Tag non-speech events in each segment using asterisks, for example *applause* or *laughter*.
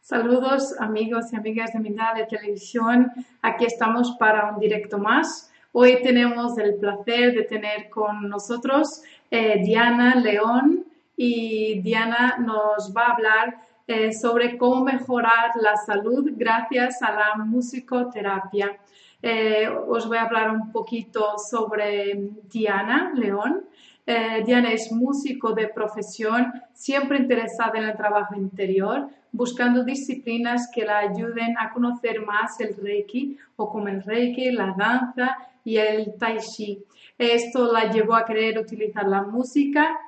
Saludos amigos y amigas de de Televisión. Aquí estamos para un directo más. Hoy tenemos el placer de tener con nosotros eh, Diana León y Diana nos va a hablar eh, sobre cómo mejorar la salud gracias a la musicoterapia. Eh, os voy a hablar un poquito sobre Diana León. Diana es músico de profesión, siempre interesada en el trabajo interior, buscando disciplinas que la ayuden a conocer más el Reiki o como el Reiki, la danza y el Tai Chi. Esto la llevó a querer utilizar la música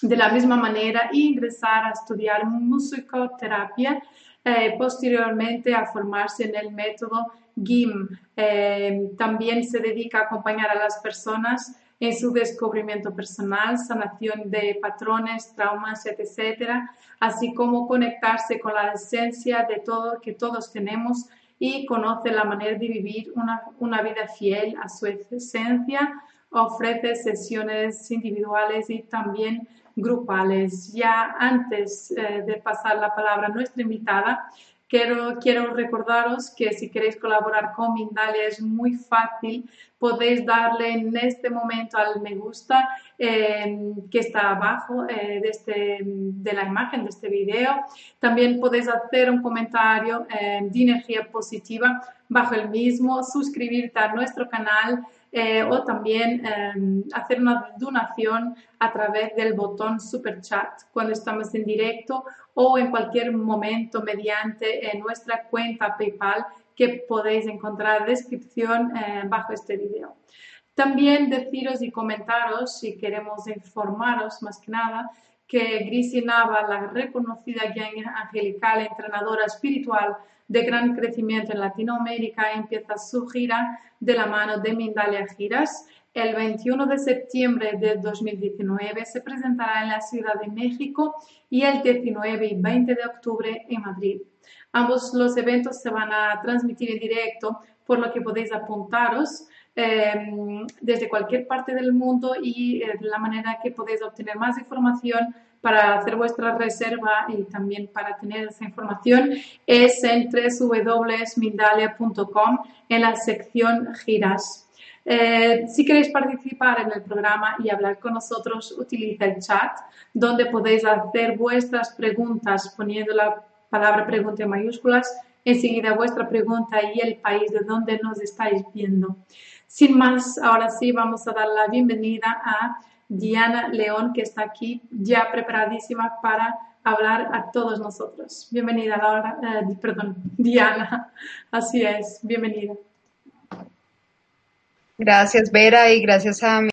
de la misma manera e ingresar a estudiar musicoterapia, eh, posteriormente a formarse en el método GIM. Eh, también se dedica a acompañar a las personas en su descubrimiento personal, sanación de patrones, traumas, etcétera, así como conectarse con la esencia de todo que todos tenemos y conoce la manera de vivir una, una vida fiel a su esencia. Ofrece sesiones individuales y también grupales. Ya antes eh, de pasar la palabra a nuestra invitada, Quiero, quiero recordaros que si queréis colaborar con Mindalia es muy fácil. Podéis darle en este momento al me gusta eh, que está abajo eh, de, este, de la imagen de este video. También podéis hacer un comentario eh, de energía positiva bajo el mismo, suscribirte a nuestro canal eh, o también em, hacer una donación a través del botón super chat cuando estamos en directo o en cualquier momento mediante eh, nuestra cuenta PayPal que podéis encontrar en descripción eh, bajo este video. También deciros y comentaros si queremos informaros más que nada que Grisi Nava, la reconocida guía angelical, entrenadora espiritual de gran crecimiento en Latinoamérica, empieza su gira de la mano de Mindalia Giras. El 21 de septiembre de 2019 se presentará en la Ciudad de México y el 19 y 20 de octubre en Madrid. Ambos los eventos se van a transmitir en directo, por lo que podéis apuntaros Em, desde cualquier parte del mundo y eh, la manera que podéis obtener más información para hacer vuestra reserva y también para tener esa información es en www.mindalia.com en la sección giras. Eh, si queréis participar en el programa y hablar con nosotros, utiliza el chat donde podéis hacer vuestras preguntas poniendo la palabra pregunta en mayúsculas, enseguida vuestra pregunta y el país de donde nos estáis viendo. Sin más, ahora sí vamos a dar la bienvenida a Diana León, que está aquí ya preparadísima para hablar a todos nosotros. Bienvenida, Laura, eh, perdón, *laughs* Diana. Así es, bienvenida. Gracias, Vera, y gracias a mí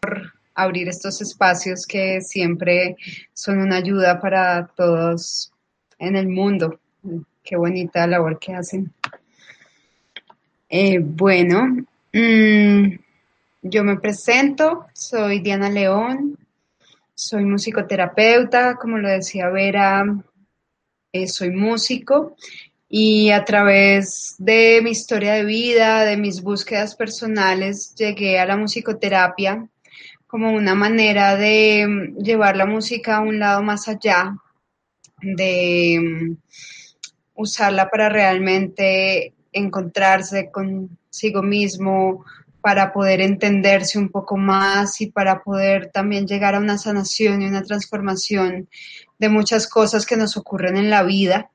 por abrir estos espacios que siempre son una ayuda para todos en el mundo. Qué bonita labor que hacen. Eh, bueno, Mm, yo me presento, soy Diana León, soy musicoterapeuta, como lo decía Vera, eh, soy músico y a través de mi historia de vida, de mis búsquedas personales, llegué a la musicoterapia como una manera de mm, llevar la música a un lado más allá, de mm, usarla para realmente encontrarse consigo mismo, para poder entenderse un poco más y para poder también llegar a una sanación y una transformación de muchas cosas que nos ocurren en la vida.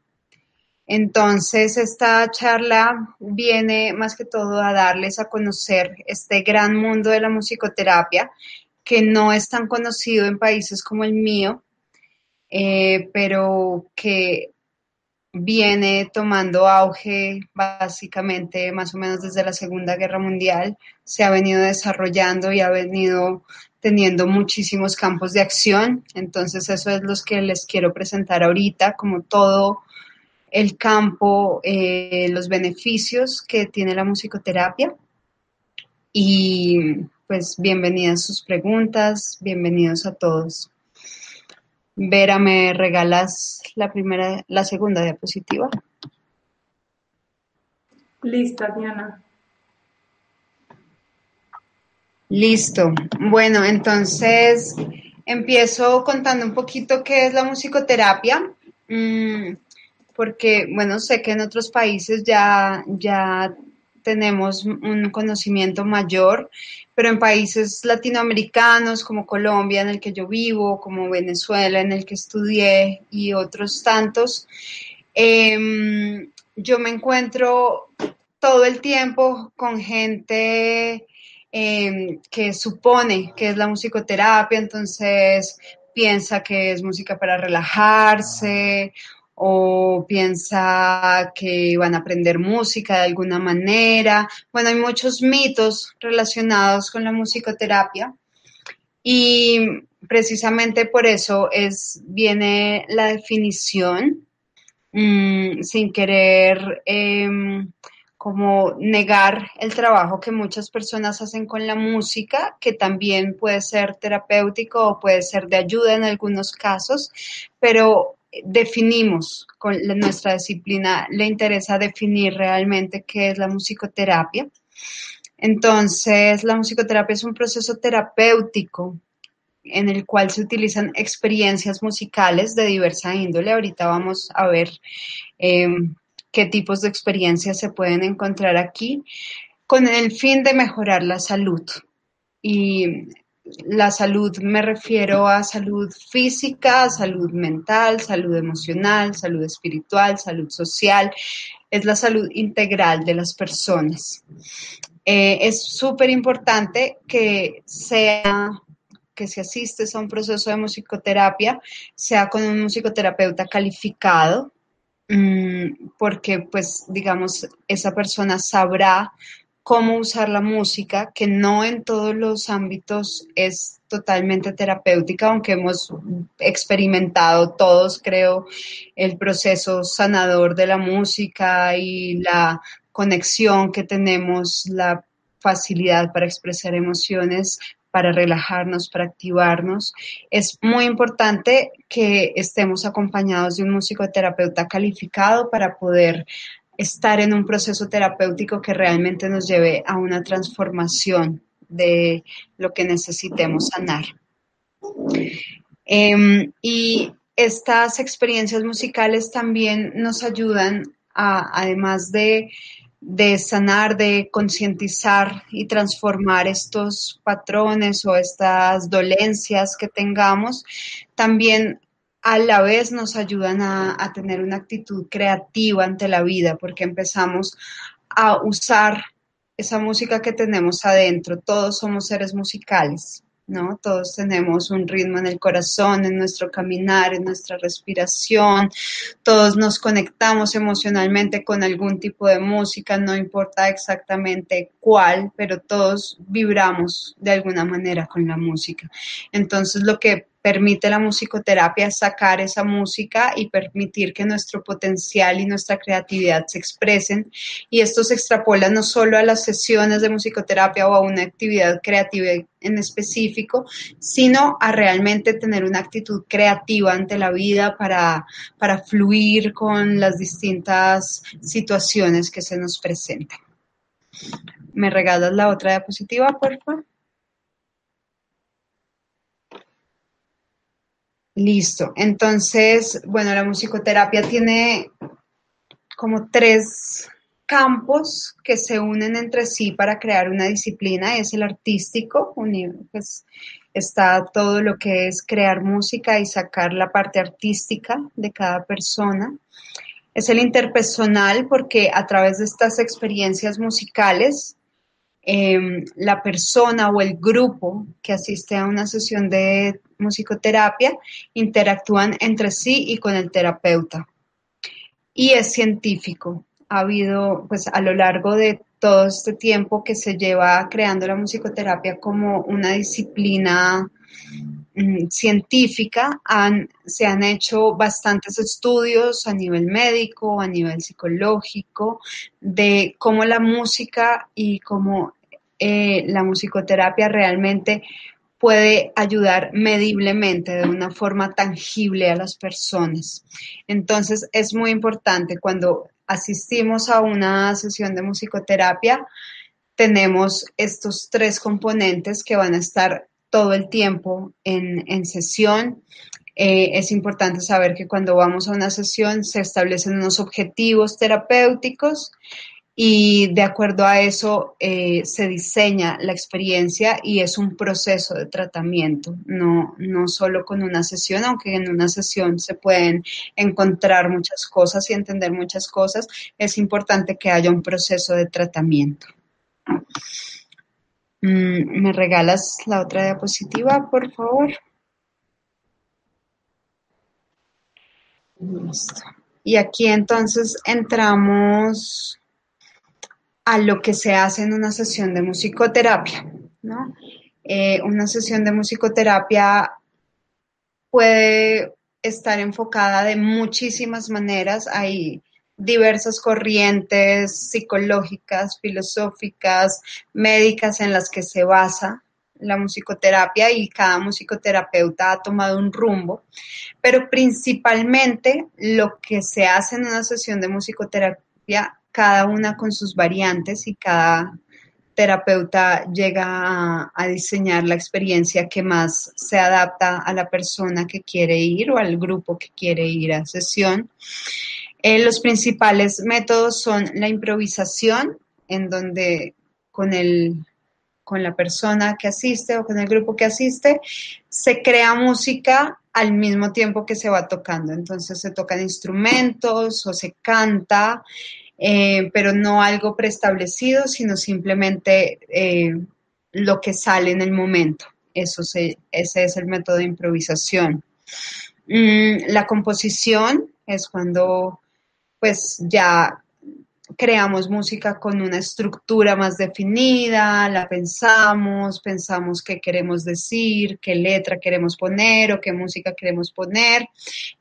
Entonces, esta charla viene más que todo a darles a conocer este gran mundo de la musicoterapia que no es tan conocido en países como el mío, eh, pero que viene tomando auge básicamente más o menos desde la Segunda Guerra Mundial, se ha venido desarrollando y ha venido teniendo muchísimos campos de acción. Entonces eso es lo que les quiero presentar ahorita, como todo el campo, eh, los beneficios que tiene la musicoterapia. Y pues bienvenidas sus preguntas, bienvenidos a todos. Vera, ¿me regalas la primera, la segunda diapositiva? Lista, Diana. Listo. Bueno, entonces empiezo contando un poquito qué es la musicoterapia, mm, porque, bueno, sé que en otros países ya, ya tenemos un conocimiento mayor, pero en países latinoamericanos como Colombia, en el que yo vivo, como Venezuela, en el que estudié y otros tantos, em, yo me encuentro todo el tiempo con gente em, que supone que es la musicoterapia, entonces piensa que es música para relajarse o piensa que van a aprender música de alguna manera. Bueno, hay muchos mitos relacionados con la musicoterapia y precisamente por eso es, viene la definición mm, sin querer em, como negar el trabajo que muchas personas hacen con la música, que también puede ser terapéutico o puede ser de ayuda en algunos casos, pero definimos con nuestra disciplina, le interesa definir realmente qué es la musicoterapia. Entonces, la musicoterapia es un proceso terapéutico en el cual se utilizan experiencias musicales de diversa índole. Ahorita vamos a ver em, qué tipos de experiencias se pueden encontrar aquí con el fin de mejorar la salud. Y la salud me refiero a salud física, salud mental, salud emocional, salud espiritual, salud social. Es la salud integral de las personas. Eh, es súper importante que sea que si asistes a un proceso de musicoterapia, sea con un musicoterapeuta calificado, mm, porque pues digamos, esa persona sabrá cómo usar la música, que no en todos los ámbitos es totalmente terapéutica, aunque hemos experimentado todos, creo, el proceso sanador de la música y la conexión que tenemos, la facilidad para expresar emociones, para relajarnos, para activarnos. Es muy importante que estemos acompañados de un musicoterapeuta calificado para poder estar en un proceso terapéutico que realmente nos lleve a una transformación de lo que necesitemos sanar. Em, y estas experiencias musicales también nos ayudan a, además de, de sanar, de concientizar y transformar estos patrones o estas dolencias que tengamos, también a la vez nos ayudan a, tener una actitud creativa ante la vida, porque empezamos a usar esa música que tenemos adentro. Todos somos seres musicales. ¿no? Todos tenemos un ritmo en el corazón, en nuestro caminar, en nuestra respiración, todos nos conectamos emocionalmente con algún tipo de música, no importa exactamente cuál, pero todos vibramos de alguna manera con la música. Entonces, lo que permite la musicoterapia sacar esa música y permitir que nuestro potencial y nuestra creatividad se expresen. Y esto se extrapola no solo a las sesiones de musicoterapia o a una actividad creativa en específico, sino a realmente tener una actitud creativa ante la vida para, para fluir con las distintas situaciones que se nos presentan. ¿Me regalas la otra diapositiva, por favor? Listo. Entonces, bueno, la musicoterapia tiene como tres campos que se unen entre sí para crear una disciplina. Es el artístico, pues está todo lo que es crear música y sacar la parte artística de cada persona. Es el interpersonal porque a través de estas experiencias musicales Em, la persona o el grupo que asiste a una sesión de musicoterapia interactúan entre sí y con el terapeuta. Y es científico. Ha habido, pues a lo largo de todo este tiempo que se lleva creando la musicoterapia como una disciplina mm, científica, se han hecho bastantes estudios a nivel médico, a nivel psicológico, de cómo la música y cómo eh, la musicoterapia realmente puede ayudar mediblemente de una forma tangible a las personas. Entonces es muy importante cuando asistimos a una sesión de musicoterapia tenemos estos tres componentes que van a estar todo el tiempo en, sesión. Eh, es importante saber que cuando vamos a una sesión se establecen unos objetivos terapéuticos y de acuerdo a eso eh, se diseña la experiencia y es un proceso de tratamiento, no, no solo con una sesión, aunque en una sesión se pueden encontrar muchas cosas y entender muchas cosas, es importante que haya un proceso de tratamiento. Mm, ¿Me regalas la otra diapositiva, por favor? Listo. Y aquí entonces entramos a lo que se hace en una sesión de musicoterapia, ¿no? Eh, una sesión de musicoterapia puede estar enfocada de muchísimas maneras. Hay diversas corrientes psicológicas, filosóficas, médicas en las que se basa la musicoterapia y cada musicoterapeuta ha tomado un rumbo, pero principalmente lo que se hace en una sesión de musicoterapia cada una con sus variantes y cada terapeuta llega a, diseñar la experiencia que más se adapta a la persona que quiere ir o al grupo que quiere ir a sesión. Eh, los principales métodos son la improvisación, en donde con, el, con la persona que asiste o con el grupo que asiste se crea música al mismo tiempo que se va tocando. Entonces se tocan instrumentos o se canta eh, pero no algo preestablecido, sino simplemente eh, lo que sale en el momento. Eso ese es el método de improvisación. Mm, la composición es cuando pues ya creamos música con una estructura más definida, la pensamos, pensamos qué queremos decir, qué letra queremos poner o qué música queremos poner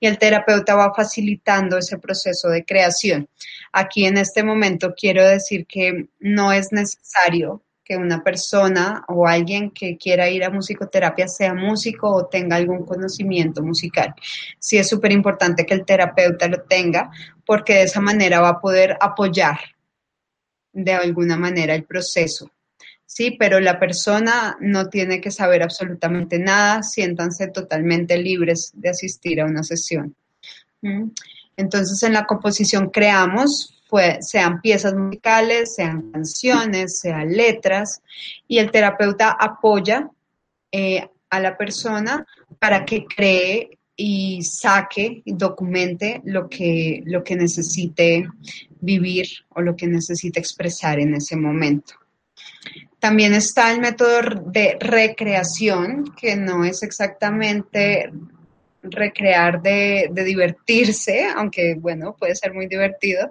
y el terapeuta va facilitando ese proceso de creación. Aquí en este momento quiero decir que no es necesario que una persona o alguien que quiera ir a musicoterapia sea músico o tenga algún conocimiento musical. Sí es súper importante que el terapeuta lo tenga porque de esa manera va a poder apoyar de alguna manera el proceso. Sí, pero la persona no tiene que saber absolutamente nada, siéntanse totalmente libres de asistir a una sesión. ¿Mm? Entonces, en la composición creamos sean piezas musicales, sean canciones, sean letras, y el terapeuta apoya eh, a la persona para que cree y saque y documente lo que, lo que necesite vivir o lo que necesite expresar en ese momento. También está el método de recreación, que no es exactamente recrear de, divertirse, aunque bueno, puede ser muy divertido,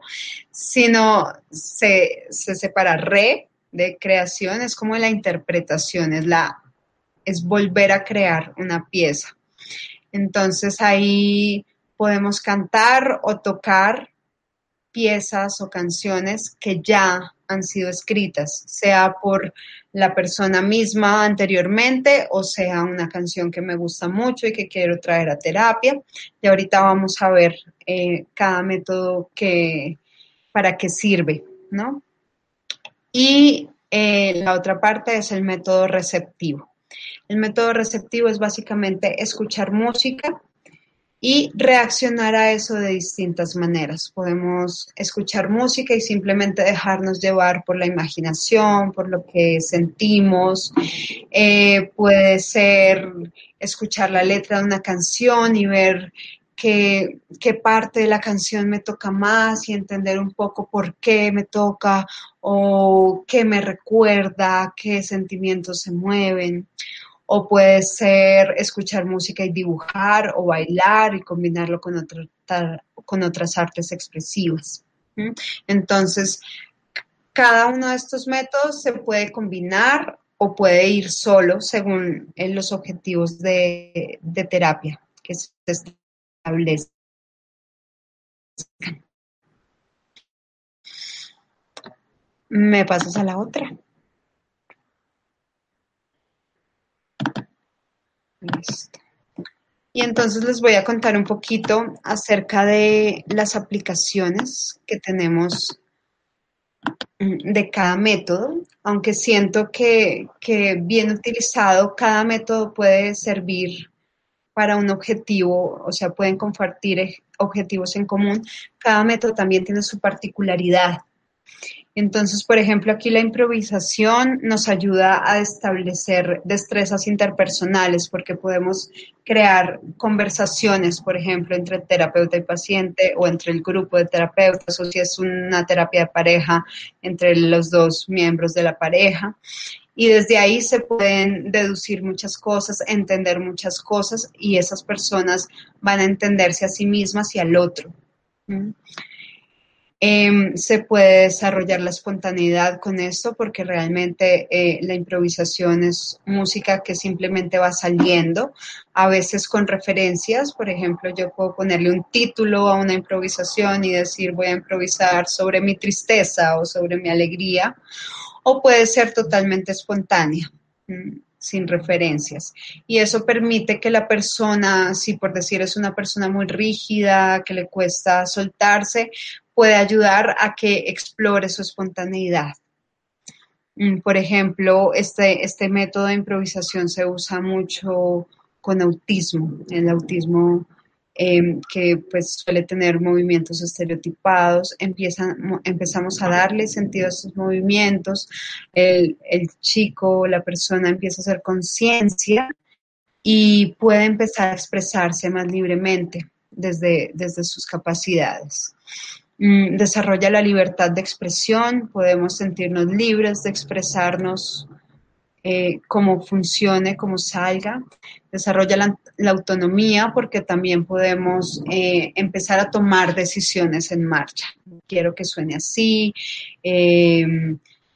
sino se, separa re de creación, es como la interpretación, es, la, es volver a crear una pieza. Entonces ahí podemos cantar o tocar piezas o canciones que ya han sido escritas, sea por la persona misma anteriormente o sea una canción que me gusta mucho y que quiero traer a terapia. Y ahorita vamos a ver eh, cada método que, para qué sirve, ¿no? Y eh, la otra parte es el método receptivo. El método receptivo es básicamente escuchar música y reaccionar a eso de distintas maneras. Podemos escuchar música y simplemente dejarnos llevar por la imaginación, por lo que sentimos. Eh, puede ser escuchar la letra de una canción y ver qué, qué parte de la canción me toca más y entender un poco por qué me toca o qué me recuerda, qué sentimientos se mueven o puede ser escuchar música y dibujar o bailar y combinarlo con, con otras artes expresivas. Entonces, cada uno de estos métodos se puede combinar o puede ir solo según eh, los objetivos de, de terapia que se establecen. ¿Me pasas a la otra? Y entonces les voy a contar un poquito acerca de las aplicaciones que tenemos de cada método, aunque siento que, que bien utilizado, cada método puede servir para un objetivo, o sea, pueden compartir objetivos en común, cada método también tiene su particularidad. Entonces, por ejemplo, aquí la improvisación nos ayuda a establecer destrezas interpersonales porque podemos crear conversaciones, por ejemplo, entre terapeuta y paciente o entre el grupo de terapeutas o si es una terapia de pareja entre los dos miembros de la pareja. Y desde ahí se pueden deducir muchas cosas, entender muchas cosas y esas personas van a entenderse a sí mismas y al otro. Em, se puede desarrollar la espontaneidad con esto porque realmente eh, la improvisación es música que simplemente va saliendo, a veces con referencias, por ejemplo, yo puedo ponerle un título a una improvisación y decir voy a improvisar sobre mi tristeza o sobre mi alegría, o puede ser totalmente espontánea sin referencias. Y eso permite que la persona, si por decir es una persona muy rígida, que le cuesta soltarse, puede ayudar a que explore su espontaneidad. Mm, por ejemplo, este, este método de improvisación se usa mucho con autismo. El autismo em, que pues suele tener movimientos estereotipados, empiezan, empezamos a darle sentido a esos movimientos, el, el chico, la persona empieza a hacer conciencia y puede empezar a expresarse más libremente desde, desde sus capacidades. Mm, desarrolla la libertad de expresión, podemos sentirnos libres de expresarnos eh, como funcione, como salga, desarrolla la, autonomía porque también podemos eh, empezar a tomar decisiones en marcha. Quiero que suene así. Eh,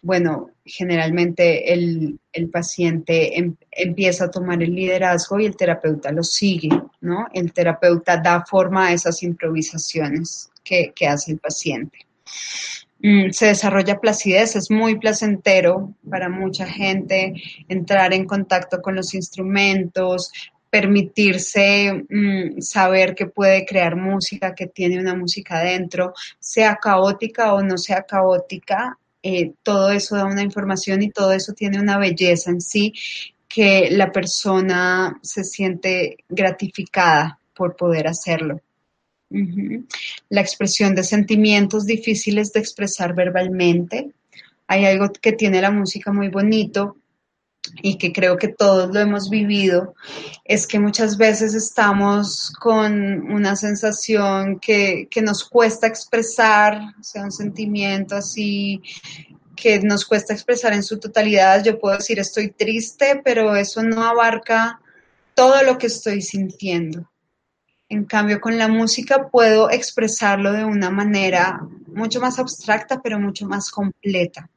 bueno, generalmente el, paciente em, empieza a tomar el liderazgo y el terapeuta lo sigue, ¿no? El terapeuta da forma a esas improvisaciones que, hace el paciente. Mm, se desarrolla placidez, es muy placentero para mucha gente entrar en contacto con los instrumentos, permitirse mm, saber que puede crear música, que tiene una música dentro, sea caótica o no sea caótica, eh, todo eso da una información y todo eso tiene una belleza en sí que la persona se siente gratificada por poder hacerlo. La expresión de sentimientos difíciles de expresar verbalmente. Hay algo que tiene la música muy bonito y que creo que todos lo hemos vivido, es que muchas veces estamos con una sensación que, que nos cuesta expresar, o sea, un sentimiento así que nos cuesta expresar en su totalidad. Yo puedo decir estoy triste, pero eso no abarca todo lo que estoy sintiendo. En cambio, con la música puedo expresarlo de una manera mucho más abstracta, pero mucho más completa.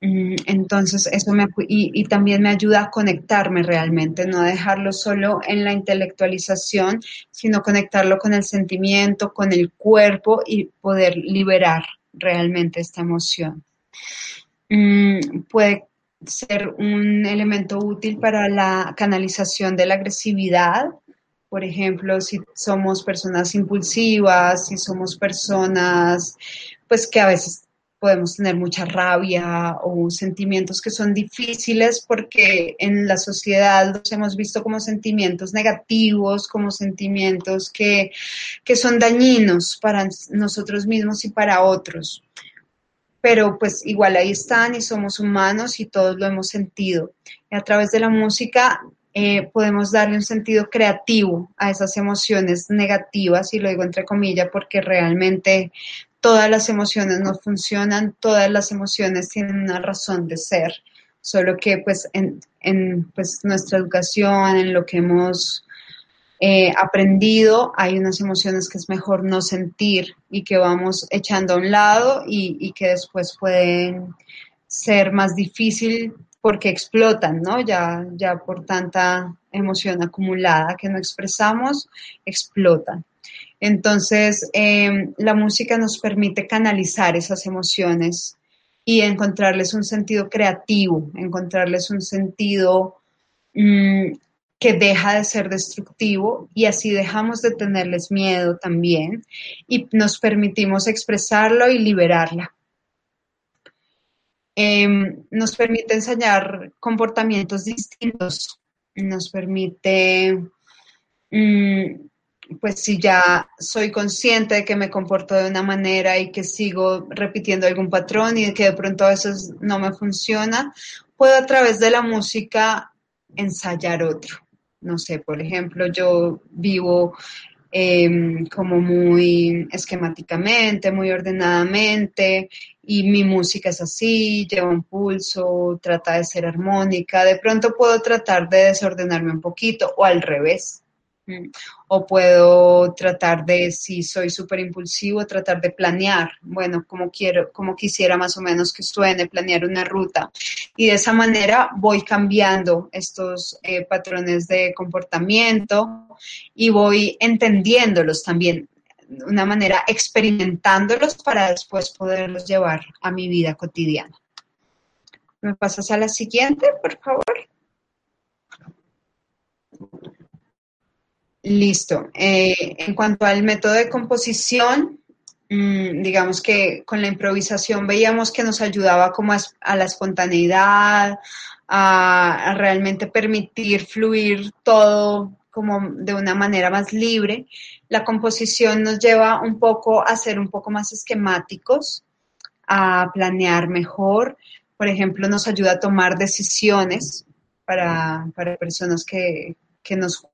Mm, entonces, eso me, y, también me ayuda a conectarme realmente, no dejarlo solo en la intelectualización, sino conectarlo con el sentimiento, con el cuerpo y poder liberar realmente esta emoción. Mm, puede ser un elemento útil para la canalización de la agresividad, por ejemplo, si somos personas impulsivas, si somos personas, pues que a veces podemos tener mucha rabia o sentimientos que son difíciles porque en la sociedad los hemos visto como sentimientos negativos, como sentimientos que, que son dañinos para nosotros mismos y para otros. Pero pues igual ahí están y somos humanos y todos lo hemos sentido. Y a través de la música eh, podemos darle un sentido creativo a esas emociones negativas, y lo digo entre comillas porque realmente todas las emociones no funcionan, todas las emociones tienen una razón de ser, solo que pues en, pues, nuestra educación, en lo que hemos eh, aprendido, hay unas emociones que es mejor no sentir y que vamos echando a un lado y, y que después pueden ser más difícil porque explotan, ¿no? Ya, ya por tanta emoción acumulada que no expresamos, explotan. Entonces, em, la música nos permite canalizar esas emociones y encontrarles un sentido creativo, encontrarles un sentido mm, que deja de ser destructivo y así dejamos de tenerles miedo también y nos permitimos expresarlo y liberarla. Em, nos permite enseñar comportamientos distintos, nos permite, mm, pues si ya soy consciente de que me comporto de una manera y que sigo repitiendo algún patrón y que de pronto a veces no me funciona, puedo a través de la música ensayar otro. No sé, por ejemplo, yo vivo Em, como muy esquemáticamente, muy ordenadamente, y mi música es así, lleva un pulso, trata de ser armónica, de pronto puedo tratar de desordenarme un poquito o al revés. O puedo tratar de, si soy súper impulsivo, tratar de planear, bueno, como quiero, como quisiera más o menos que suene, planear una ruta. Y de esa manera voy cambiando estos eh, patrones de comportamiento y voy entendiéndolos también de una manera experimentándolos para después poderlos llevar a mi vida cotidiana. ¿Me pasas a la siguiente, por favor? Listo. Eh, en cuanto al método de composición, mm, digamos que con la improvisación veíamos que nos ayudaba como a, la espontaneidad, a, realmente permitir fluir todo como de una manera más libre. La composición nos lleva un poco a ser un poco más esquemáticos, a planear mejor. Por ejemplo, nos ayuda a tomar decisiones para, personas que, que nos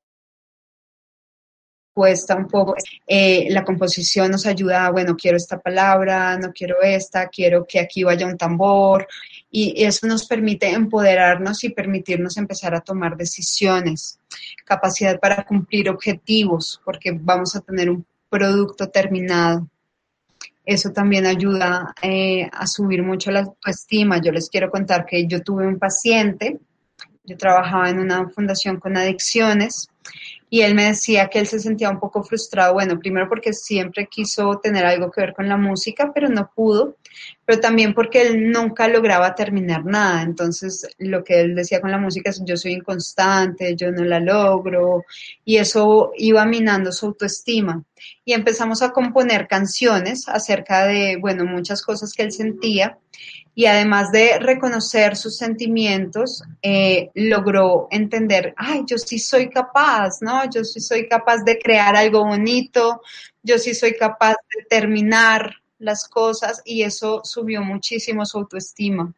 cuesta un poco. Eh, la composición nos ayuda, bueno, quiero esta palabra, no quiero esta, quiero que aquí vaya un tambor. Y eso nos permite empoderarnos y permitirnos empezar a tomar decisiones, capacidad para cumplir objetivos, porque vamos a tener un producto terminado. Eso también ayuda eh, a subir mucho la autoestima. Yo les quiero contar que yo tuve un paciente, yo trabajaba en una fundación con adicciones y él me decía que él se sentía un poco frustrado, bueno, primero porque siempre quiso tener algo que ver con la música, pero no pudo, pero también porque él nunca lograba terminar nada, entonces lo que él decía con la música es yo soy inconstante, yo no la logro, y eso iba minando su autoestima. Y empezamos a componer canciones acerca de, bueno, muchas cosas que él sentía y además de reconocer sus sentimientos, eh, logró entender, ay, yo sí soy capaz, ¿no? Yo sí soy capaz de crear algo bonito, yo sí soy capaz de terminar las cosas y eso subió muchísimo su autoestima.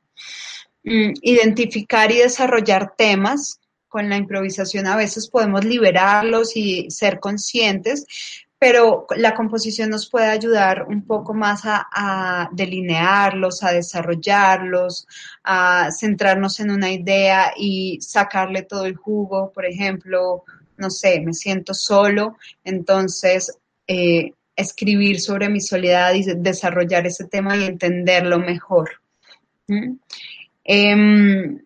Mm, identificar y desarrollar temas con la improvisación a veces podemos liberarlos y ser conscientes, pero la composición nos puede ayudar un poco más a, delinearlos, a desarrollarlos, a centrarnos en una idea y sacarle todo el jugo. Por ejemplo, no sé, me siento solo, entonces eh, escribir sobre mi soledad y desarrollar ese tema y entenderlo mejor. ¿Mm? Em,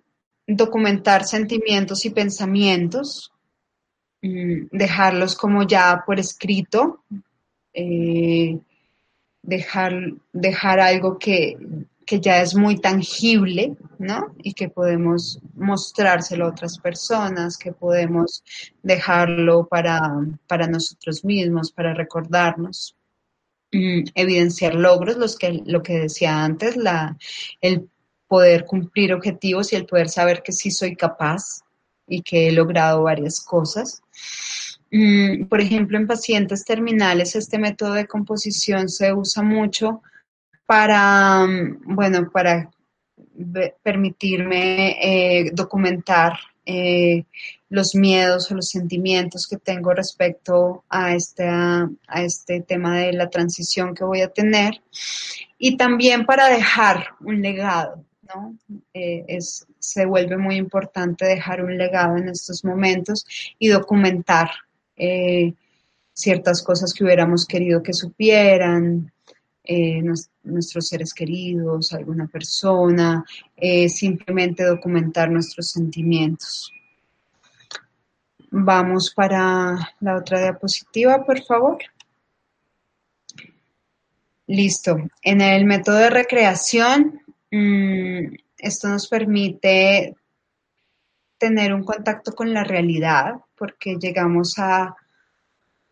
documentar sentimientos y pensamientos, dejarlos como ya por escrito, eh, dejar, dejar algo que, ya es muy tangible, ¿no? Y que podemos mostrárselo a otras personas, que podemos dejarlo para, nosotros mismos, para recordarnos. Mm, evidenciar logros, los que, lo que decía antes, la, el poder cumplir objetivos y el poder saber que sí soy capaz y que he logrado varias cosas. Mm, por ejemplo, en pacientes terminales este método de composición se usa mucho para, mm, bueno, para permitirme eh, documentar eh, los miedos o los sentimientos que tengo respecto a este, a, este tema de la transición que voy a tener y también para dejar un legado, ¿no? Eh, es, se vuelve muy importante dejar un legado en estos momentos y documentar eh, ciertas cosas que hubiéramos querido que supieran, eh, nuestros seres queridos, alguna persona, eh, simplemente documentar nuestros sentimientos. Vamos para la otra diapositiva, por favor. Listo. En el método de recreación, mm, esto nos permite tener un contacto con la realidad porque llegamos a,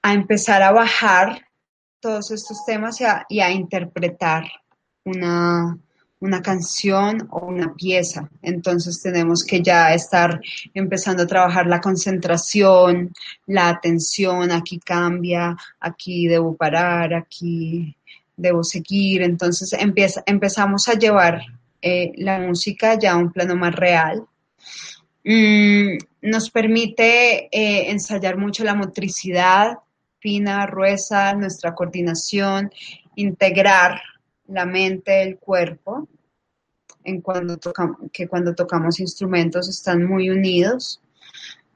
empezar a bajar todos estos temas y a, interpretar una, una canción o una pieza. Entonces tenemos que ya estar empezando a trabajar la concentración, la atención, aquí cambia, aquí debo parar, aquí debo seguir. Entonces empieza, empezamos a llevar eh, la música ya a un plano más real. Mm, nos permite eh, ensayar mucho la motricidad fina, gruesa, nuestra coordinación, integrar la mente, el cuerpo, en cuando tocamos, que cuando tocamos instrumentos están muy unidos.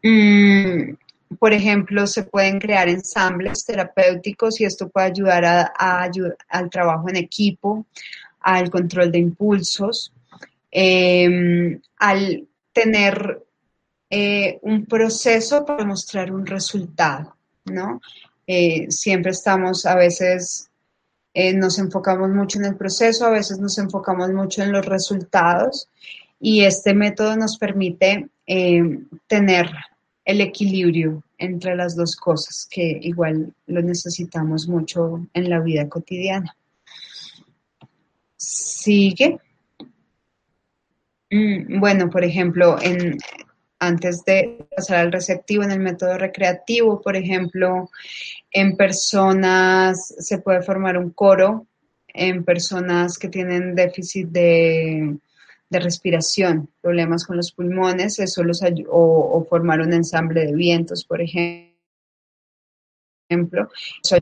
Mm, por ejemplo, se pueden crear ensambles terapéuticos y esto puede ayudar a, al trabajo en equipo, al control de impulsos, em, al tener eh, un proceso para mostrar un resultado, ¿no? Eh, siempre estamos a veces eh, nos enfocamos mucho en el proceso, a veces nos enfocamos mucho en los resultados y este método nos permite eh, tener el equilibrio entre las dos cosas que igual lo necesitamos mucho en la vida cotidiana. Sigue. Mm, bueno, por ejemplo, en, antes de pasar al receptivo, en el método recreativo, por ejemplo, en personas se puede formar un coro, en personas que tienen déficit de, respiración, problemas con los pulmones, eso los o, formar un ensamble de vientos, por ejemplo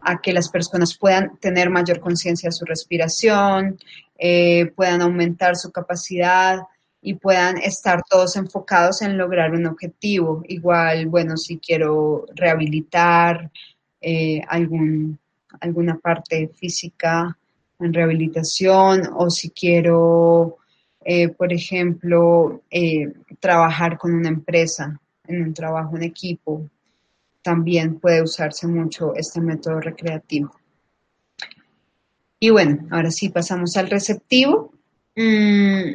a que las personas puedan tener mayor conciencia de su respiración, eh, puedan aumentar su capacidad y puedan estar todos enfocados en lograr un objetivo. Igual, bueno, si quiero rehabilitar eh, algún, alguna parte física en rehabilitación o si quiero, eh, por ejemplo, trabajar con una empresa en un trabajo en equipo, también puede usarse mucho este método recreativo. Y bueno, ahora sí pasamos al receptivo. Mm,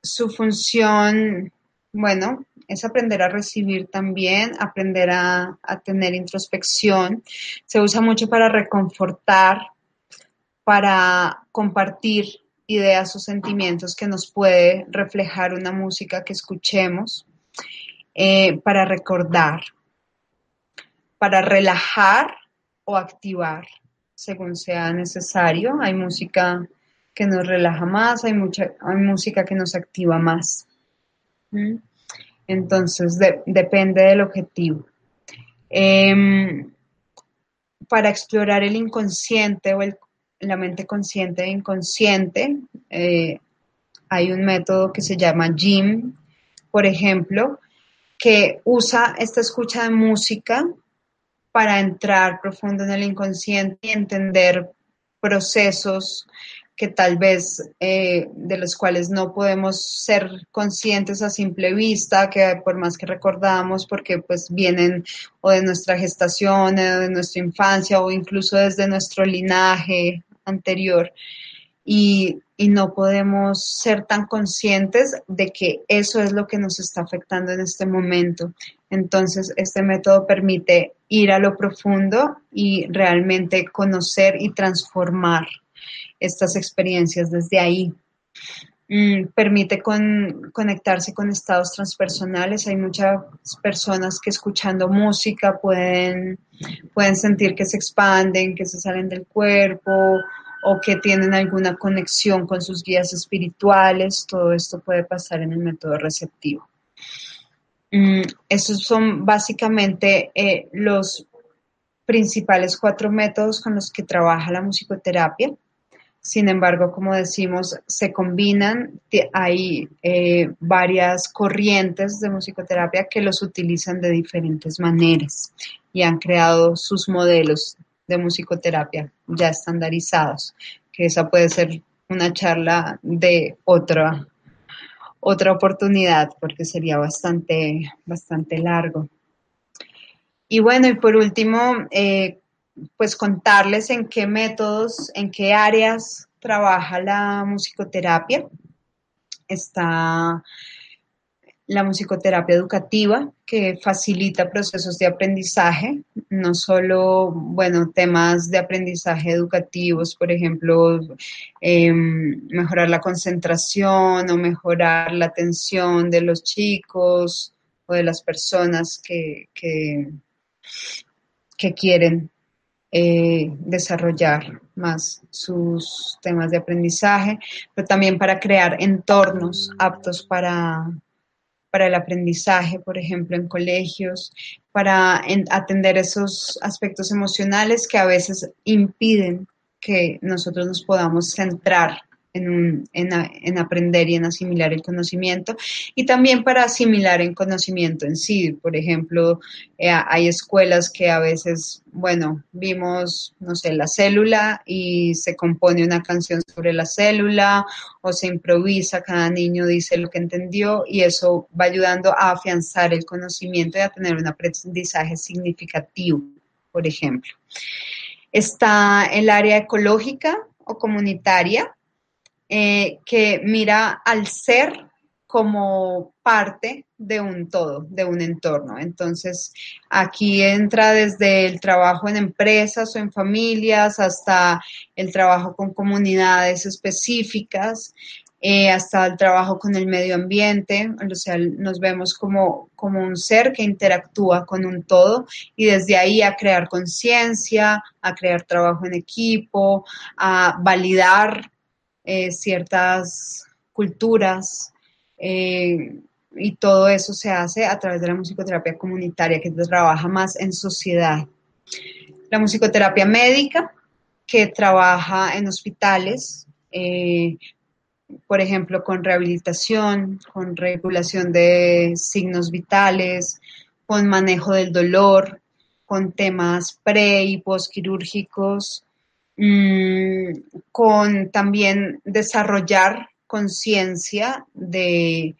su función, bueno, es aprender a recibir también, aprender a, tener introspección. Se usa mucho para reconfortar, para compartir ideas o sentimientos que nos puede reflejar una música que escuchemos, eh, para recordar, para relajar o activar, según sea necesario. Hay música que nos relaja más, hay, mucha, hay música que nos activa más. ¿Mm? Entonces, depende del objetivo. Em, para explorar el inconsciente o la mente consciente e inconsciente, eh, hay un método que se llama JIM, por ejemplo, que usa esta escucha de música para entrar profundo en el inconsciente y entender procesos que tal vez eh, de los cuales no podemos ser conscientes a simple vista, que por más que recordamos, porque pues vienen o de nuestra gestación, o de nuestra infancia, o incluso desde nuestro linaje anterior. Y, y no podemos ser tan conscientes de que eso es lo que nos está afectando en este momento. Entonces, este método permite ir a lo profundo y realmente conocer y transformar estas experiencias desde ahí. Mm, permite conectarse con estados transpersonales. Hay muchas personas que escuchando música pueden, pueden sentir que se expanden, que se salen del cuerpo o que tienen alguna conexión con sus guías espirituales. Todo esto puede pasar en el método receptivo. Mm, esos son básicamente eh, los principales cuatro métodos con los que trabaja la musicoterapia. Sin embargo, como decimos, se combinan, hay eh, varias corrientes de musicoterapia que los utilizan de diferentes maneras y han creado sus modelos de musicoterapia ya estandarizados, que esa puede ser una charla de otra, otra oportunidad porque sería bastante, bastante largo. Y bueno, y por último, eh, pues contarles en qué métodos, en qué áreas trabaja la musicoterapia. Está la musicoterapia educativa, que facilita procesos de aprendizaje, no solo, bueno, temas de aprendizaje educativos, por ejemplo, em, mejorar la concentración o mejorar la atención de los chicos o de las personas que, que, quieren eh, desarrollar más sus temas de aprendizaje, pero también para crear entornos aptos para para el aprendizaje, por ejemplo, en colegios, para atender esos aspectos emocionales que a veces impiden que nosotros nos podamos centrar en, aprender y en asimilar el conocimiento y también para asimilar el conocimiento en sí. Por ejemplo, eh, hay escuelas que a veces, bueno, vimos, no sé, la célula y se compone una canción sobre la célula o se improvisa, cada niño dice lo que entendió y eso va ayudando a afianzar el conocimiento y a tener un aprendizaje significativo, por ejemplo. Está el área ecológica o comunitaria, eh, que mira al ser como parte de un todo, de un entorno. Entonces, aquí entra desde el trabajo en empresas o en familias hasta el trabajo con comunidades específicas, eh, hasta el trabajo con el medio ambiente. O sea, nos vemos como, como un ser que interactúa con un todo y desde ahí a crear conciencia, a crear trabajo en equipo, a validar eh, ciertas culturas eh, y todo eso se hace a través de la musicoterapia comunitaria que trabaja más en sociedad. La musicoterapia médica que trabaja en hospitales, eh, por ejemplo, con rehabilitación, con regulación de signos vitales, con manejo del dolor, con temas pre y postquirúrgicos, Mm, con también desarrollar conciencia de,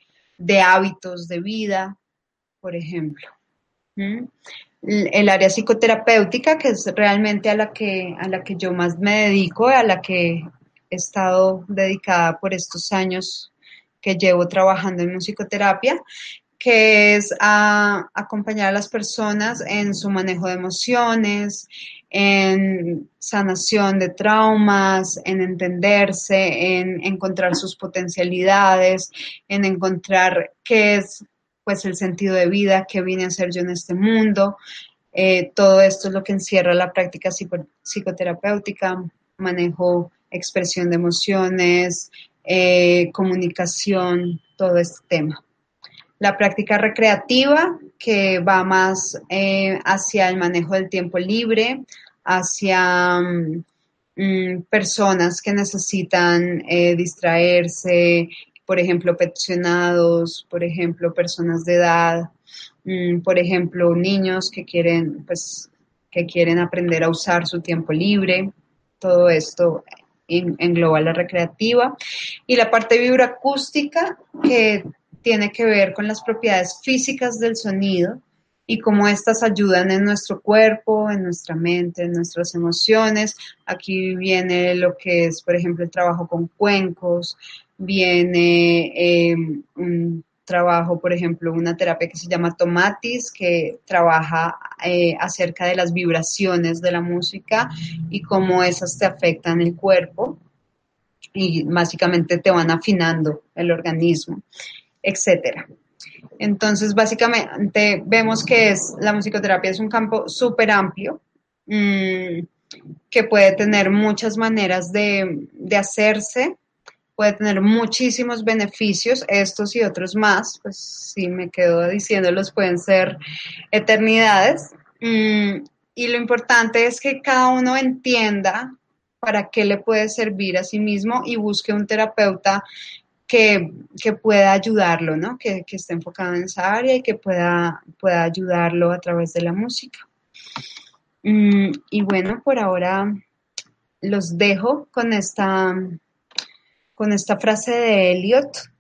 hábitos de vida, por ejemplo. El área psicoterapéutica, que es realmente a la que, a la que yo más me dedico, a la que he estado dedicada por estos años que llevo trabajando en musicoterapia, que es a acompañar a las personas en su manejo de emociones, en sanación de traumas, en entenderse, en encontrar sus potencialidades, en encontrar qué es pues el sentido de vida, qué vine a hacer yo en este mundo. Eh, todo esto es lo que encierra la práctica psicoterapéutica, manejo, expresión de emociones, eh, comunicación, todo este tema la práctica recreativa, que va más eh, hacia el manejo del tiempo libre, hacia mm, mm, personas que necesitan eh, distraerse, por ejemplo, pensionados, por ejemplo, personas de edad, mm, por ejemplo, niños que quieren, pues, que quieren aprender a usar su tiempo libre. Todo esto engloba la recreativa. Y la parte vibroacústica, que tiene que ver con las propiedades físicas del sonido y cómo éstas ayudan en nuestro cuerpo, en nuestra mente, en nuestras emociones. Aquí viene lo que es, por ejemplo, el trabajo con cuencos, viene em, un trabajo, por ejemplo, una terapia que se llama Tomatis, que trabaja eh, acerca de las vibraciones de la música y cómo esas te afectan el cuerpo y básicamente te van afinando el organismo etcétera. Entonces, básicamente vemos que es, la musicoterapia es un campo súper amplio mm, que puede tener muchas maneras de, hacerse, puede tener muchísimos beneficios, estos y otros más, pues si me quedo diciéndolos pueden ser eternidades. Mm, y lo importante es que cada uno entienda para qué le puede servir a sí mismo y busque un terapeuta que, pueda ayudarlo, ¿no? Que, esté enfocado en esa área y que pueda, pueda ayudarlo a través de la música. Mm, y bueno, por ahora los dejo con esta, con esta frase de Elliot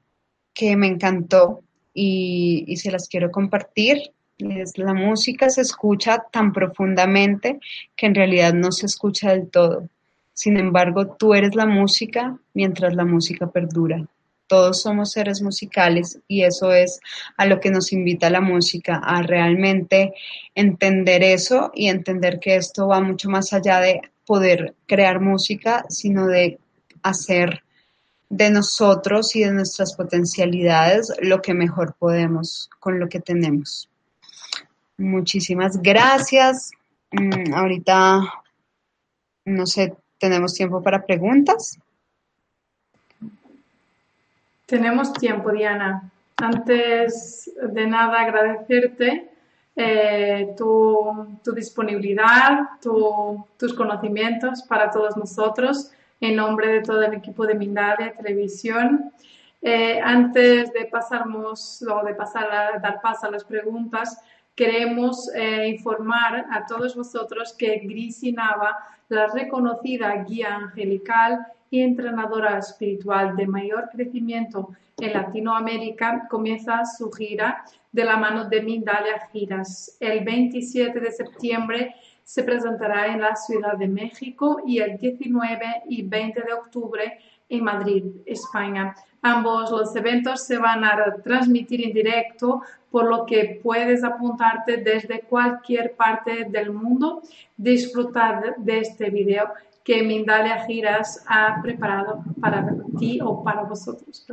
que me encantó y, y se las quiero compartir. Es, la música se escucha tan profundamente que en realidad no se escucha del todo. Sin embargo, tú eres la música mientras la música perdura. Todos somos seres musicales y eso es a lo que nos invita la música, a realmente entender eso y entender que esto va mucho más allá de poder crear música, sino de hacer de nosotros y de nuestras potencialidades lo que mejor podemos con lo que tenemos. Muchísimas gracias. Mm, ahorita, no sé, ¿tenemos tiempo para preguntas? Tenemos tiempo, Diana. Antes de nada, agradecerte eh, tu, disponibilidad, tus conocimientos para todos nosotros en nombre de todo el equipo de Mindalia Televisión. Eh, antes de pasarnos o de pasar a dar paso a las preguntas, queremos eh, informar a todos vosotros que Grisi Nava, la reconocida guía angelical entrenadora espiritual de mayor crecimiento en Latinoamérica, comienza su gira de la mano de Mindalia Giras. El 27 de septiembre se presentará en la Ciudad de México y el 19 y 20 de octubre en Madrid, España. Ambos los eventos se van a transmitir en directo, por lo que puedes apuntarte desde cualquier parte del mundo, disfrutar de este video que Mindalia Giras ha preparado para ti o para vosotros,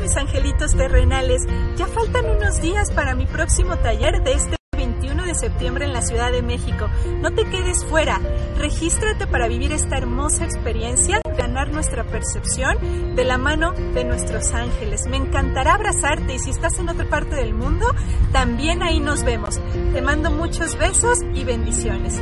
mis angelitos terrenales, ya faltan unos días para mi próximo taller de este 21 de septiembre en la Ciudad de México. No te quedes fuera, regístrate para vivir esta hermosa experiencia, ganar nuestra percepción de la mano de nuestros ángeles. Me encantará abrazarte y si estás en otra parte del mundo, también ahí nos vemos. Te mando muchos besos y bendiciones.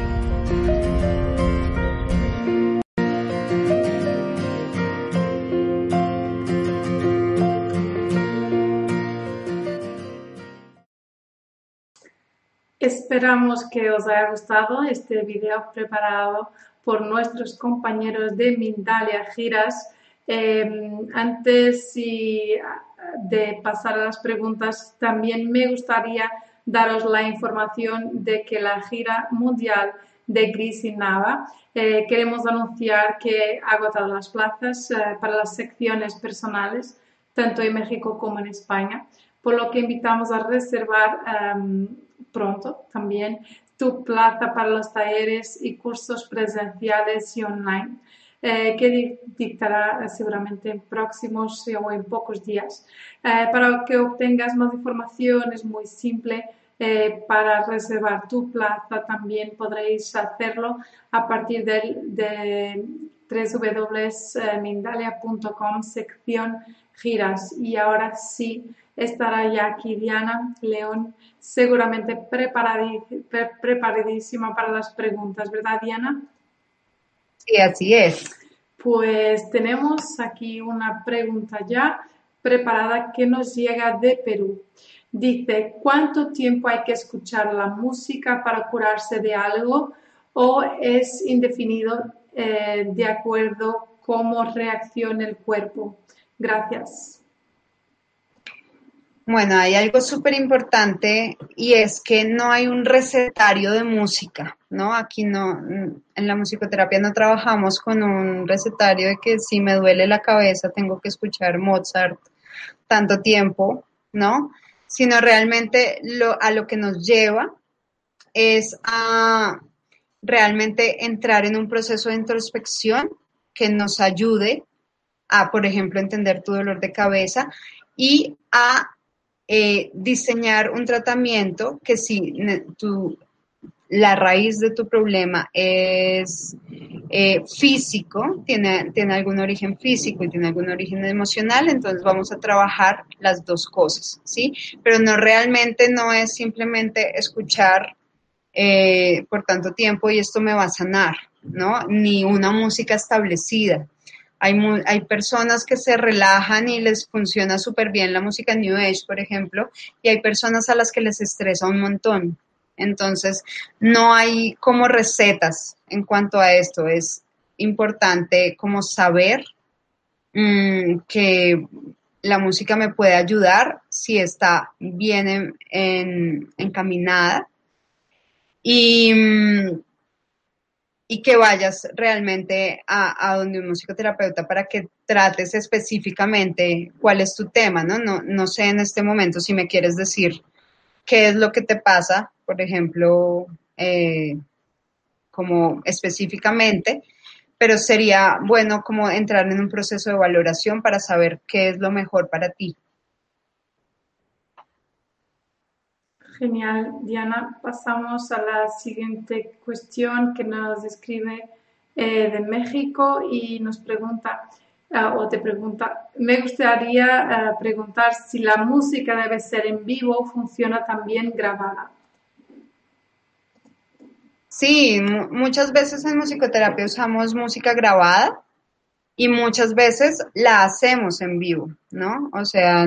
Esperamos que os haya gustado este video preparado por nuestros compañeros de Mindalia Giras. Em, antes de pasar a las preguntas, también me gustaría daros la información de que la gira mundial de Gris y Nava eh, queremos anunciar que ha agotado las plazas eh, para las secciones personales, tanto en México como en España, por lo que invitamos a reservar em, pronto también tu plaza para los talleres y cursos presenciales y online, eh, que dictará seguramente en próximos o en pocos días. Eh, para que obtengas más información es muy simple. Eh, para reservar tu plaza también podréis hacerlo a partir de, de www.mindalia.com sección giras. Y ahora sí, estará ya aquí Diana León, seguramente preparadísima para las preguntas, ¿verdad Diana? Sí, así es. Pues tenemos aquí una pregunta ya preparada que nos llega de Perú. Dice, ¿cuánto tiempo hay que escuchar la música para curarse de algo o es indefinido eh, de acuerdo cómo reacciona el cuerpo? Gracias. Bueno, hay algo súper importante y es que no hay un recetario de música, ¿no? Aquí no, en la musicoterapia no trabajamos con un recetario de que si me duele la cabeza tengo que escuchar Mozart tanto tiempo, ¿no? Sino realmente lo, a lo que nos lleva es a realmente entrar en un proceso de introspección que nos ayude a, por ejemplo, entender tu dolor de cabeza y a eh, diseñar un tratamiento que si tu, la raíz de tu problema es eh, físico, tiene, tiene algún origen físico y tiene algún origen emocional, entonces vamos a trabajar las dos cosas, ¿sí? Pero no realmente no es simplemente escuchar eh, por tanto tiempo y esto me va a sanar, ¿no? Ni una música establecida. Hay, hay personas que se relajan y les funciona súper bien la música New Age, por ejemplo, y hay personas a las que les estresa un montón. Entonces, no hay como recetas en cuanto a esto. Es importante como saber mm, que la música me puede ayudar si está bien encaminada y, mm, y que vayas realmente a, a, donde un musicoterapeuta para que trates específicamente cuál es tu tema, ¿no? ¿no? No sé en este momento si me quieres decir qué es lo que te pasa, por ejemplo, eh, como específicamente, pero sería bueno como entrar en un proceso de valoración para saber qué es lo mejor para ti. Genial, Diana. Pasamos a la siguiente cuestión que nos escribe eh, de México y nos pregunta, uh, o te pregunta, me gustaría uh, preguntar si la música debe ser en vivo o funciona también grabada. Sí, muchas veces en musicoterapia usamos música grabada y muchas veces la hacemos en vivo, ¿no? O sea,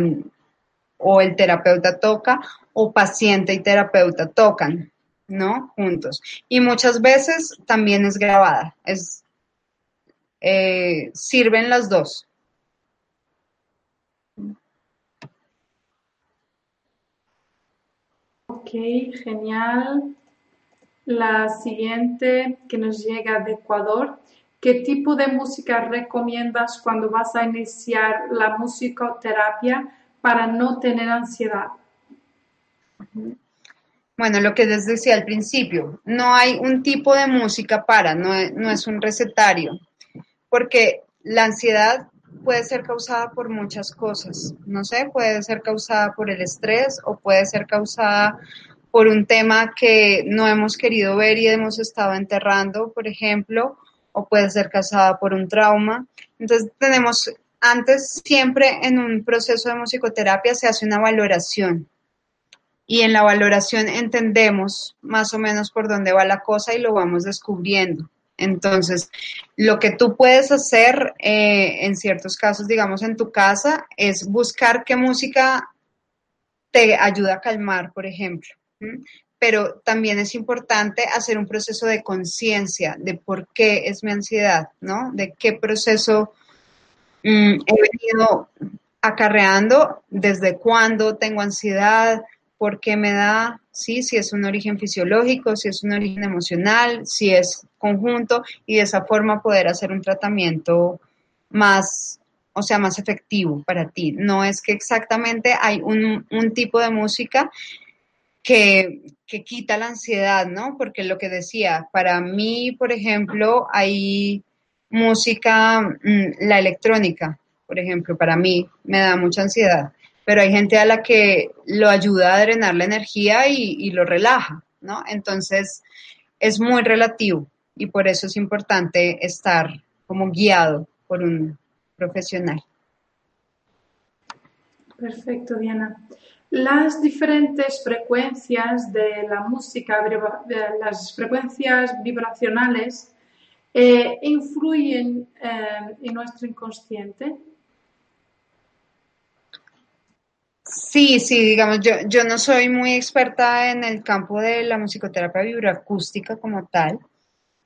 o el terapeuta toca o paciente y terapeuta tocan, ¿no? Juntos. Y muchas veces también es grabada, eh, sirven las dos. Ok, genial. La siguiente que nos llega de Ecuador. ¿Qué tipo de música recomiendas cuando vas a iniciar la musicoterapia para no tener ansiedad? Bueno, lo que les decía al principio, no hay un tipo de música para, no es, un recetario, porque la ansiedad puede ser causada por muchas cosas, no sé, puede ser causada por el estrés o puede ser causada por un tema que no hemos querido ver y hemos estado enterrando, por ejemplo, o puede ser causada por un trauma. Entonces tenemos, antes siempre en un proceso de musicoterapia se hace una valoración y en la valoración entendemos más o menos por dónde va la cosa y lo vamos descubriendo. Entonces, lo que tú puedes hacer eh, en ciertos casos, digamos en tu casa, es buscar qué música te ayuda a calmar, por ejemplo. Pero también es importante hacer un proceso de conciencia de por qué es mi ansiedad, ¿no? De qué proceso mm, he venido acarreando, desde cuándo tengo ansiedad, por qué me da, ¿sí? si es un origen fisiológico, si es un origen emocional, si es conjunto, y de esa forma poder hacer un tratamiento más, o sea, más efectivo para ti. No es que exactamente hay un, tipo de música que, que, quita la ansiedad, ¿no? Porque lo que decía, para mí, por ejemplo, hay música, mm, la electrónica, por ejemplo, para mí me da mucha ansiedad pero hay gente a la que lo ayuda a drenar la energía y, lo relaja, ¿no? Entonces, es muy relativo y por eso es importante estar como guiado por un profesional. Perfecto, Diana. Las diferentes frecuencias de la música, las frecuencias vibracionales, eh, influyen eh, en nuestro inconsciente. Sí, sí, digamos, yo, yo no soy muy experta en el campo de la musicoterapia vibroacústica como tal,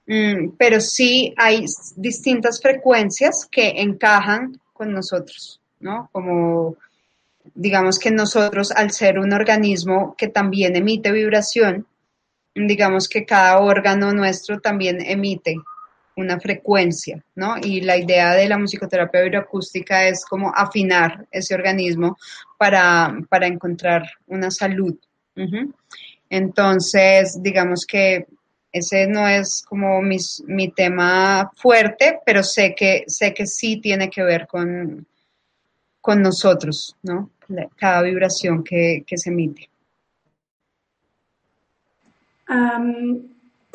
mm, pero sí hay distintas frecuencias que encajan con nosotros, ¿no? Como digamos que nosotros, al ser un organismo que también emite vibración, digamos que cada órgano nuestro también emite una frecuencia, ¿no? Y la idea de la musicoterapia vibroacústica es como afinar ese organismo para, encontrar una salud. Entonces, digamos que ese no es como mi tema fuerte, pero sé que, sé que sí tiene que ver con, con nosotros, ¿no? Cada vibración que, se emite.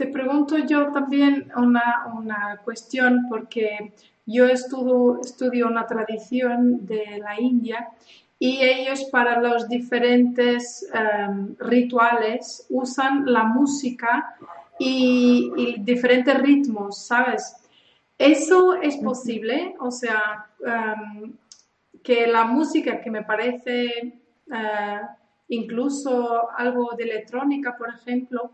Te pregunto yo también una, cuestión porque yo estudio, estudio una tradición de la India y ellos para los diferentes em, rituales usan la música y, diferentes ritmos, ¿sabes? ¿Eso es posible? O sea, em, que la música que me parece eh, incluso algo de electrónica, por ejemplo,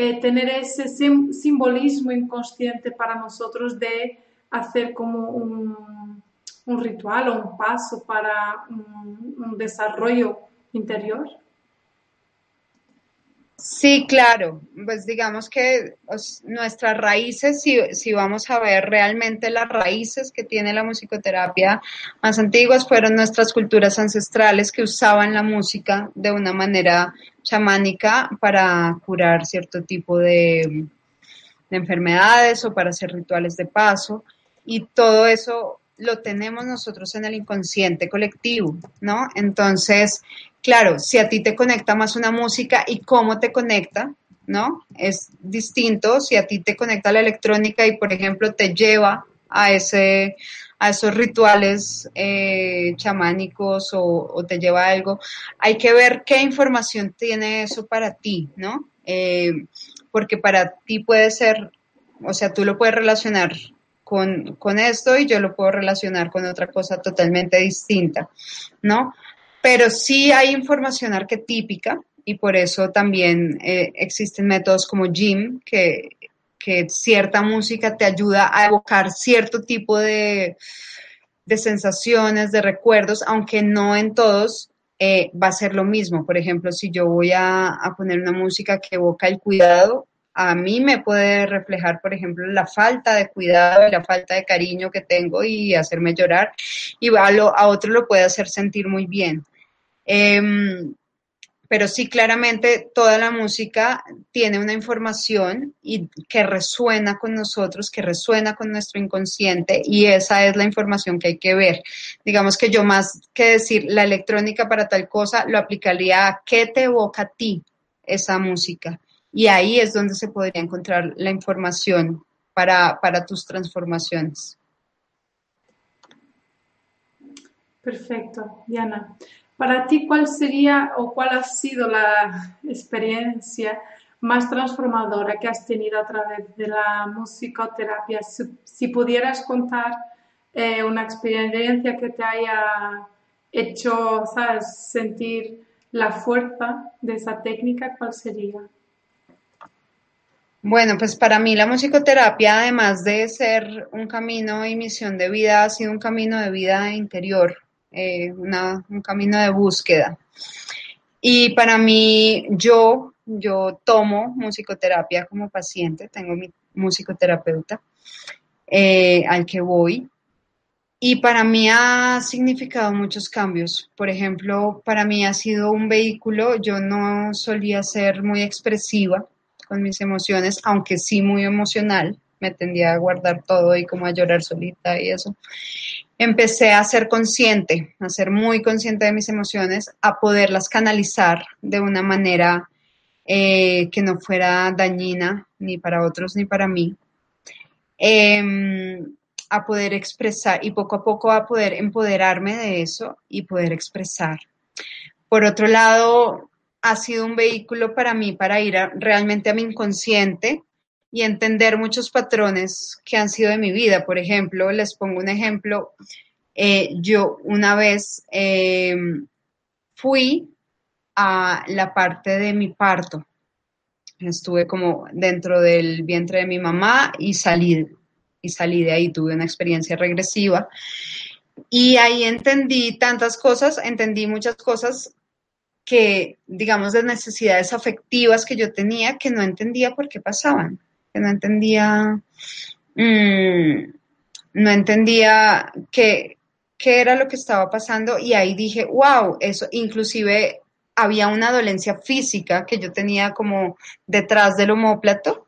eh, tener ese simbolismo inconsciente para nosotros de hacer como un, ritual o un paso para un, desarrollo interior? Sí, claro. Pues digamos que nuestras raíces, si, vamos a ver realmente las raíces que tiene la musicoterapia más antiguas, fueron nuestras culturas ancestrales que usaban la música de una manera chamánica para curar cierto tipo de enfermedades o para hacer rituales de paso. Y todo eso lo tenemos nosotros en el inconsciente colectivo, ¿no? Entonces, claro, si a ti te conecta más una música y cómo te conecta, ¿no? Es distinto si a ti te conecta la electrónica y, por ejemplo, te lleva a ese a esos rituales eh, chamánicos o, te lleva a algo, hay que ver qué información tiene eso para ti, ¿no? Eh, porque para ti puede ser, o sea, tú lo puedes relacionar con, esto y yo lo puedo relacionar con otra cosa totalmente distinta, ¿no? Pero sí hay información arquetípica y por eso también eh, existen métodos como Jim, que, que, cierta música te ayuda a evocar cierto tipo de, de sensaciones, de recuerdos, aunque no en todos eh, va a ser lo mismo. Por ejemplo, si yo voy a poner una música que evoca el cuidado, a mí me puede reflejar, por ejemplo, la falta de cuidado y la falta de cariño que tengo y hacerme llorar, y a, a otro lo puede hacer sentir muy bien. Em, pero sí, claramente toda la música tiene una información y que resuena con nosotros, que resuena con nuestro inconsciente y esa es la información que hay que ver. Digamos que yo más que decir la electrónica para tal cosa, lo aplicaría a qué te evoca a ti esa música y ahí es donde se podría encontrar la información para, tus transformaciones. Perfecto, Diana. Para ti, ¿cuál sería o cuál ha sido la experiencia más transformadora que has tenido a través de la musicoterapia? Si, pudieras contar eh, una experiencia que te haya hecho sentir la fuerza de esa técnica, ¿cuál sería? Bueno, pues para mí la musicoterapia, además de ser un camino y misión de vida, ha sido un camino de vida interior, eh, un camino de búsqueda. Y para mí, yo, yo tomo musicoterapia como paciente, tengo mi musicoterapeuta eh, al que voy. Y para mí ha significado muchos cambios. Por ejemplo, para mí ha sido un vehículo, yo no solía ser muy expresiva con mis emociones, aunque sí muy emocional, me tendía a guardar todo y como a llorar solita y eso. Empecé a ser consciente, a ser muy consciente de mis emociones, a poderlas canalizar de una manera eh, que no fuera dañina ni para otros ni para mí. Em, a poder expresar y poco a poco a poder empoderarme de eso y poder expresar. Por otro lado, ha sido un vehículo para mí para ir realmente a mi inconsciente y entender muchos patrones que han sido de mi vida. Por ejemplo, les pongo un ejemplo. Eh, yo una vez em, fui a la parte de mi parto. Estuve como dentro del vientre de mi mamá y salí, y salí de ahí. Tuve una experiencia regresiva. Y ahí entendí tantas cosas, entendí muchas cosas que, digamos, de necesidades afectivas que yo tenía que no entendía por qué pasaban, que no entendía, mm, no entendía qué, qué era lo que estaba pasando y ahí dije, wow, eso inclusive había una dolencia física que yo tenía como detrás del homóplato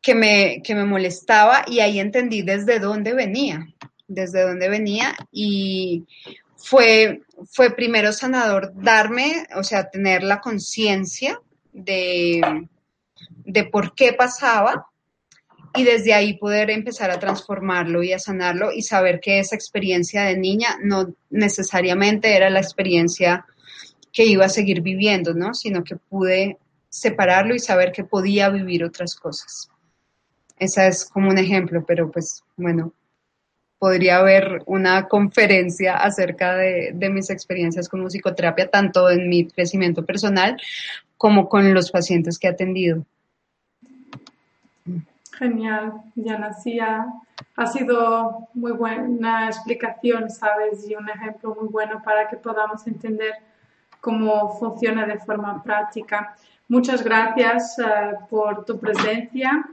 que me, que me molestaba y ahí entendí desde dónde venía, desde dónde venía y fue, fue primero sanador darme, o sea, tener la conciencia de, de por qué pasaba y desde ahí poder empezar a transformarlo y a sanarlo y saber que esa experiencia de niña no necesariamente era la experiencia que iba a seguir viviendo, ¿no? Sino que pude separarlo y saber que podía vivir otras cosas. Esa es como un ejemplo, pero pues bueno, podría haber una conferencia acerca de, mis experiencias con musicoterapia, tanto en mi crecimiento personal como con los pacientes que he atendido. Genial, Diana, sí, ha, ha sido muy buena explicación, ¿sabes? Y un ejemplo muy bueno para que podamos entender cómo funciona de forma práctica. Muchas gracias por tu presencia.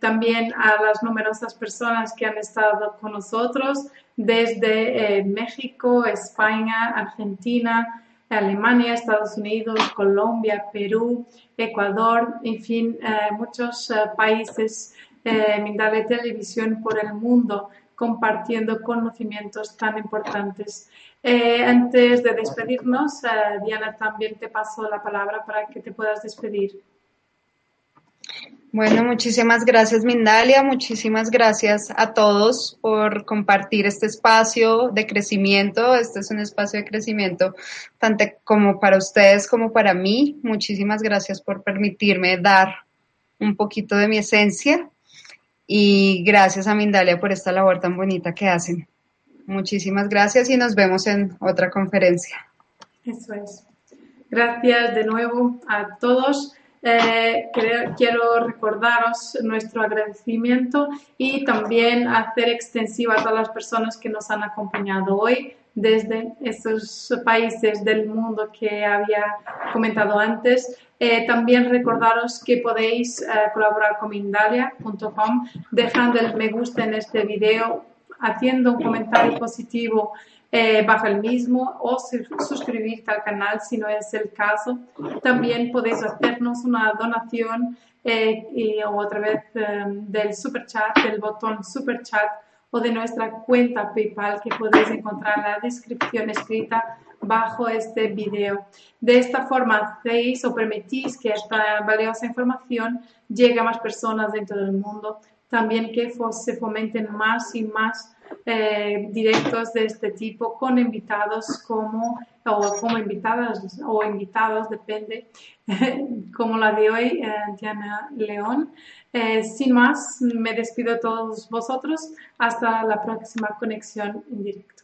También a las numerosas personas que han estado con nosotros desde México, España, Argentina, Alemania, Estados Unidos, Colombia, Perú, Ecuador, en fin, eh, muchos eh, países eh, Mindale Televisión por el mundo compartiendo conocimientos tan importantes. antes de despedirnos, Diana, también te paso la palabra para que te puedas despedir. Bueno, muchísimas gracias Mindalia, muchísimas gracias a todos por compartir este espacio de crecimiento. Este es un espacio de crecimiento tanto como para ustedes como para mí. Muchísimas gracias por permitirme dar un poquito de mi esencia y gracias a Mindalia por esta labor tan bonita que hacen. Muchísimas gracias y nos vemos en otra conferencia. Eso es. Gracias de nuevo a todos. Eh, quiero recordaros nuestro agradecimiento y también hacer extensiva a todas las personas que nos han acompañado hoy desde esos países del mundo que había comentado antes. Eh, también recordaros que podéis eh, colaborar con Mindalia.com dejando el me gusta en este video, haciendo un comentario positivo eh, bajo el mismo o suscribirte al canal si no es el caso. También podéis hacernos una donación eh, o a través em, del super chat, del botón super chat o de nuestra cuenta PayPal que podéis encontrar en la descripción escrita bajo este video. De esta forma hacéis o permitís que esta valiosa información llegue a más personas dentro del mundo. También que se fomenten más y más eh, directos de este tipo con invitados como o como invitadas o invitados, depende, *laughs* como la de hoy, eh, Diana León. Eh, sin más, me despido de todos vosotros. Hasta la próxima conexión en directo.